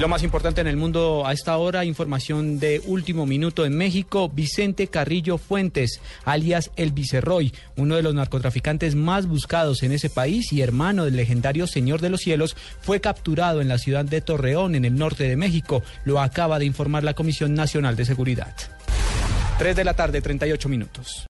Lo más importante en el mundo a esta hora, información de último minuto en México, Vicente Carrillo Fuentes, alias El Viceroy, uno de los narcotraficantes más buscados en ese país y hermano del legendario Señor de los Cielos, fue capturado en la ciudad de Torreón, en el norte de México. Lo acaba de informar la Comisión Nacional de Seguridad. 3 de la tarde, 38 minutos.